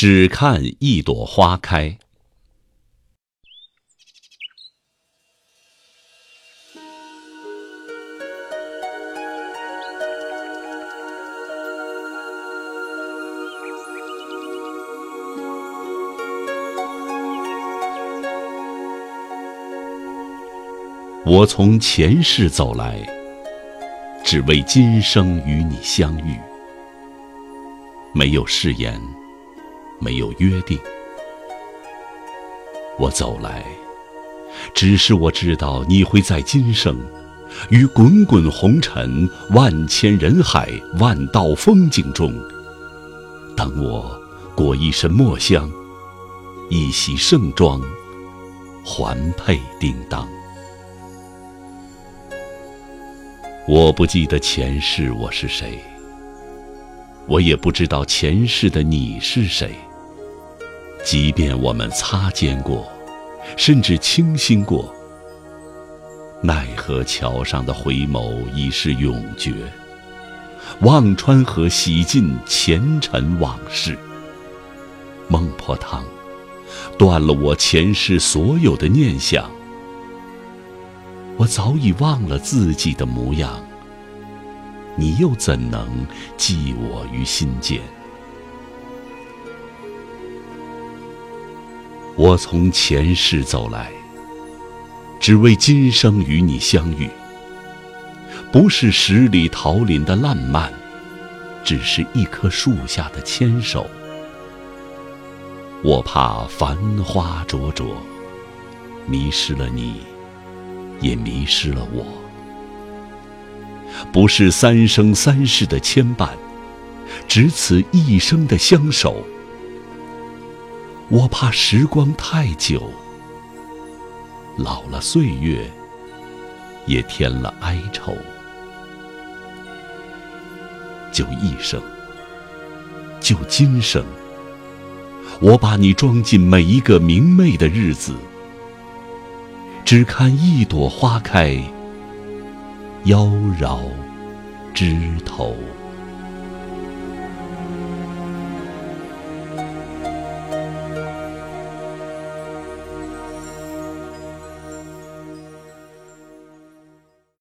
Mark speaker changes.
Speaker 1: 只看一朵花开。我从前世走来，只为今生与你相遇。没有誓言，没有约定。我走来，只是我知道你会在今生，于滚滚红尘、万千人海、万道风景中，等我裹一身墨香，一袭盛装，环佩叮当。我不记得前世我是谁。我也不知道前世的你是谁。即便我们擦肩过，甚至倾心过，奈何桥上的回眸已是永诀。忘川河洗尽前尘往事。孟婆汤，断了我前世所有的念想。我早已忘了自己的模样。你又怎能记我于心间？我从前世走来，只为今生与你相遇。不是十里桃林的烂漫，只是一棵树下的牵手。我怕繁花灼灼，迷失了你，也迷失了我。不是三生三世的牵绊，只此一生的相守。我怕时光太久，老了岁月，也添了哀愁。就一生，就今生，我把你装进每一个明媚的日子，只看一朵花开。妖娆枝头。